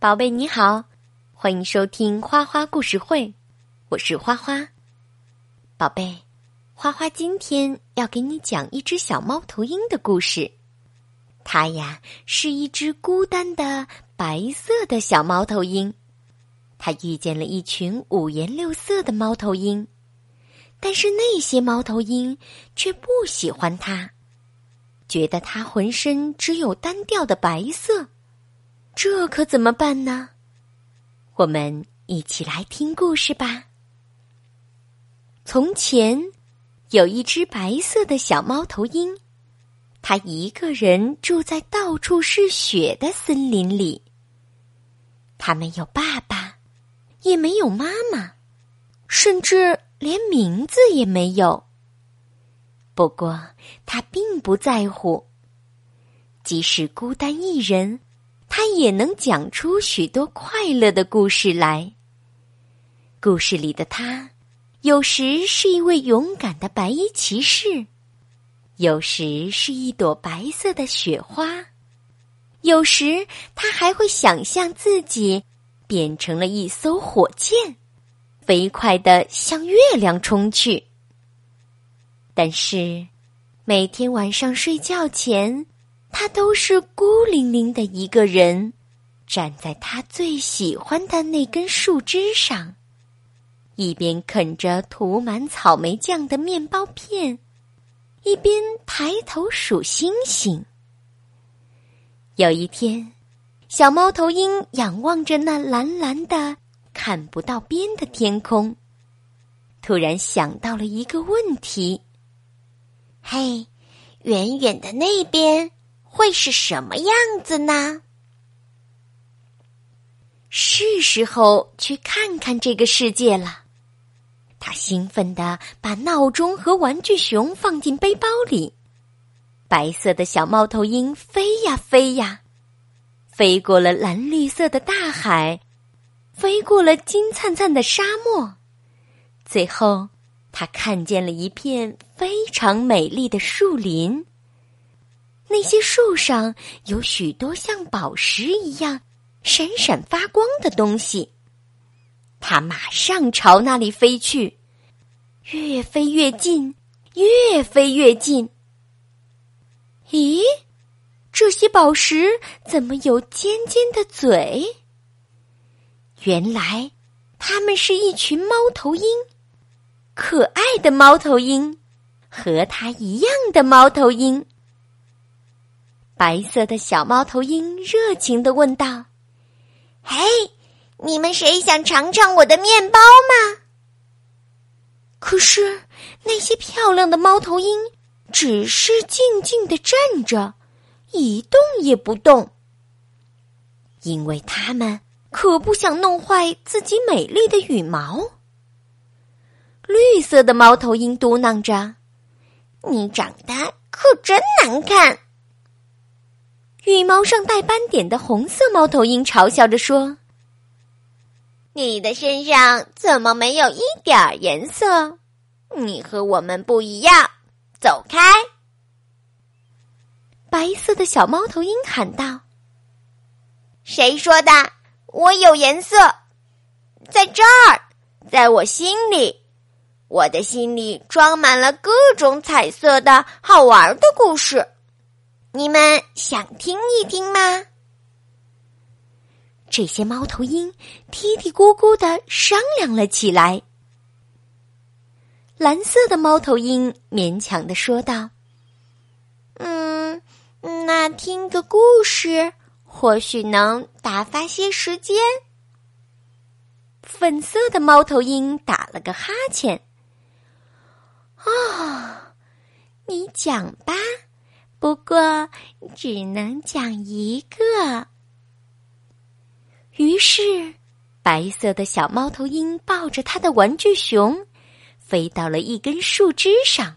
宝贝你好，欢迎收听花花故事会，我是花花。宝贝，花花今天要给你讲一只小猫头鹰的故事。它呀是一只孤单的白色的小猫头鹰，它遇见了一群五颜六色的猫头鹰，但是那些猫头鹰却不喜欢它，觉得它浑身只有单调的白色。这可怎么办呢？我们一起来听故事吧。从前，有一只白色的小猫头鹰，它一个人住在到处是雪的森林里。它没有爸爸，也没有妈妈，甚至连名字也没有。不过，它并不在乎，即使孤单一人。他也能讲出许多快乐的故事来。故事里的他，有时是一位勇敢的白衣骑士，有时是一朵白色的雪花，有时他还会想象自己变成了一艘火箭，飞快的向月亮冲去。但是，每天晚上睡觉前。他都是孤零零的一个人，站在他最喜欢的那根树枝上，一边啃着涂满草莓酱的面包片，一边抬头数星星。有一天，小猫头鹰仰望着那蓝蓝的、看不到边的天空，突然想到了一个问题：“嘿，远远的那边。”会是什么样子呢？是时候去看看这个世界了。他兴奋地把闹钟和玩具熊放进背包里。白色的小猫头鹰飞呀飞呀，飞过了蓝绿色的大海，飞过了金灿灿的沙漠，最后，他看见了一片非常美丽的树林。那些树上有许多像宝石一样闪闪发光的东西，它马上朝那里飞去，越飞越近，越飞越近。咦，这些宝石怎么有尖尖的嘴？原来，它们是一群猫头鹰，可爱的猫头鹰，和它一样的猫头鹰。白色的小猫头鹰热情的问道：“嘿，你们谁想尝尝我的面包吗？”可是那些漂亮的猫头鹰只是静静的站着，一动也不动，因为它们可不想弄坏自己美丽的羽毛。绿色的猫头鹰嘟囔着：“你长得可真难看。”羽毛上带斑点的红色猫头鹰嘲笑着说：“你的身上怎么没有一点颜色？你和我们不一样，走开！”白色的小猫头鹰喊道：“谁说的？我有颜色，在这儿，在我心里，我的心里装满了各种彩色的好玩的故事。”你们想听一听吗？这些猫头鹰嘀嘀咕咕的商量了起来。蓝色的猫头鹰勉强的说道：“嗯，那听个故事或许能打发些时间。”粉色的猫头鹰打了个哈欠：“啊，你讲吧。”不过，只能讲一个。于是，白色的小猫头鹰抱着他的玩具熊，飞到了一根树枝上。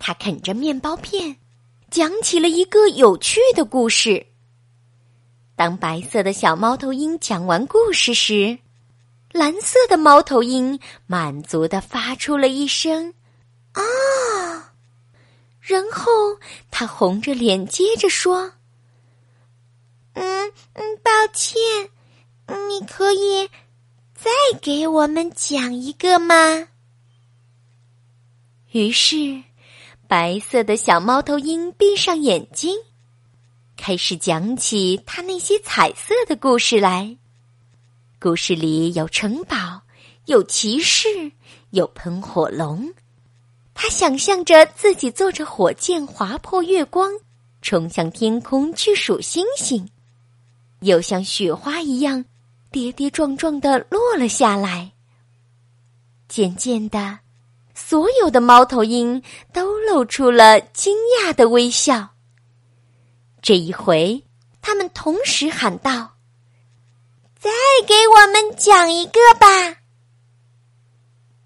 他啃着面包片，讲起了一个有趣的故事。当白色的小猫头鹰讲完故事时，蓝色的猫头鹰满足的发出了一声“啊”。然后他红着脸接着说：“嗯嗯，抱歉，你可以再给我们讲一个吗？于是，白色的小猫头鹰闭上眼睛，开始讲起他那些彩色的故事来。故事里有城堡，有骑士，有喷火龙。他想象着自己坐着火箭划破月光，冲向天空去数星星，又像雪花一样跌跌撞撞的落了下来。渐渐的，所有的猫头鹰都露出了惊讶的微笑。这一回，他们同时喊道：“再给我们讲一个吧！”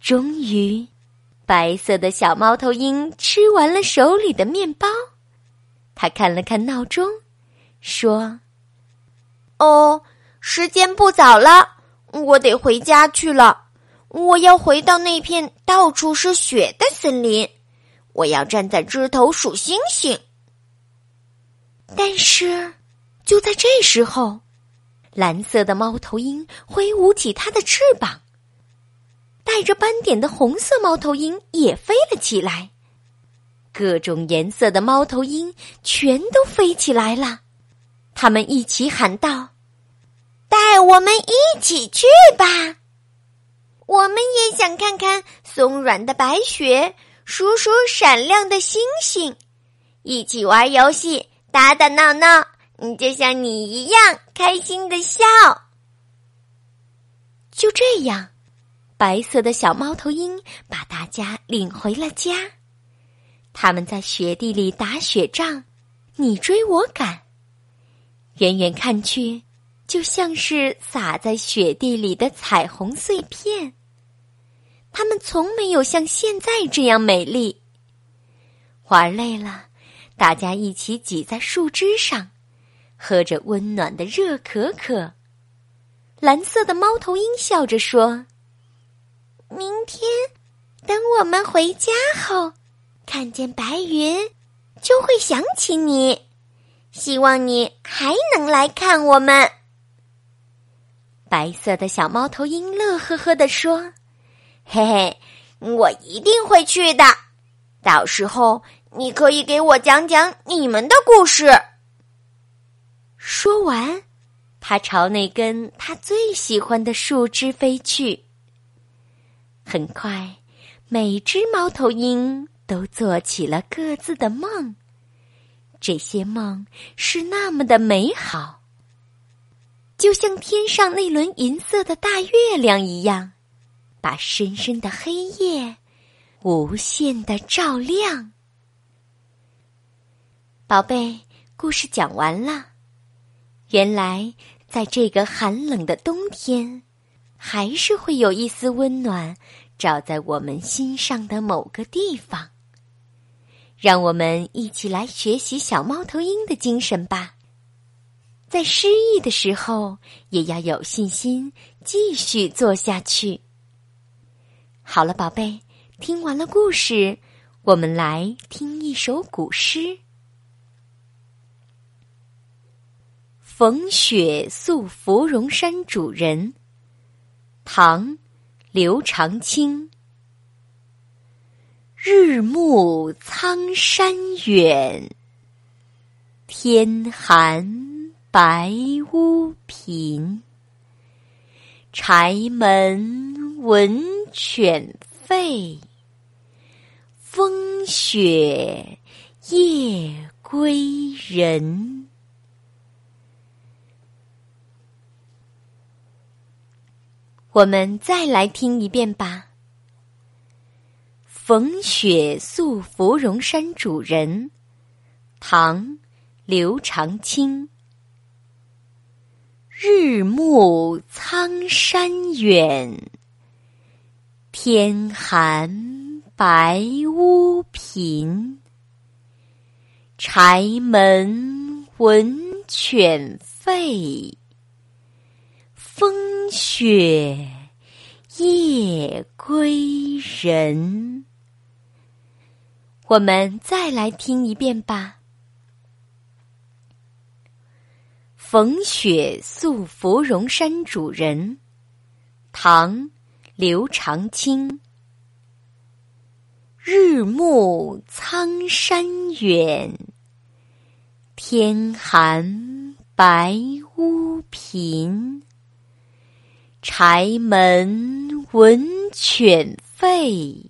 终于。白色的小猫头鹰吃完了手里的面包，他看了看闹钟，说：“哦，时间不早了，我得回家去了。我要回到那片到处是雪的森林，我要站在枝头数星星。”但是，就在这时候，蓝色的猫头鹰挥舞起它的翅膀。带着斑点的红色猫头鹰也飞了起来，各种颜色的猫头鹰全都飞起来了。他们一起喊道：“带我们一起去吧！我们也想看看松软的白雪，数数闪亮的星星，一起玩游戏，打打闹闹，你就像你一样开心的笑。”就这样。白色的小猫头鹰把大家领回了家，他们在雪地里打雪仗，你追我赶，远远看去，就像是洒在雪地里的彩虹碎片。他们从没有像现在这样美丽。玩累了，大家一起挤在树枝上，喝着温暖的热可可。蓝色的猫头鹰笑着说。明天，等我们回家后，看见白云，就会想起你。希望你还能来看我们。白色的小猫头鹰乐呵呵地说：“嘿嘿，我一定会去的。到时候，你可以给我讲讲你们的故事。”说完，他朝那根他最喜欢的树枝飞去。很快，每只猫头鹰都做起了各自的梦。这些梦是那么的美好，就像天上那轮银色的大月亮一样，把深深的黑夜无限的照亮。宝贝，故事讲完了。原来，在这个寒冷的冬天。还是会有一丝温暖，照在我们心上的某个地方。让我们一起来学习小猫头鹰的精神吧。在失意的时候，也要有信心，继续做下去。好了，宝贝，听完了故事，我们来听一首古诗《逢雪宿芙蓉山主人》。唐，刘长卿。日暮苍山远，天寒白屋贫。柴门闻犬吠，风雪夜归人。我们再来听一遍吧。逢雪宿芙蓉山主人，唐，刘长卿。日暮苍山远，天寒白屋贫。柴门闻犬吠。风雪夜归人。我们再来听一遍吧。逢雪宿芙蓉山主人，唐·刘长卿。日暮苍山远，天寒白屋贫。柴门闻犬吠，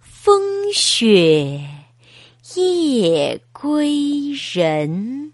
风雪夜归人。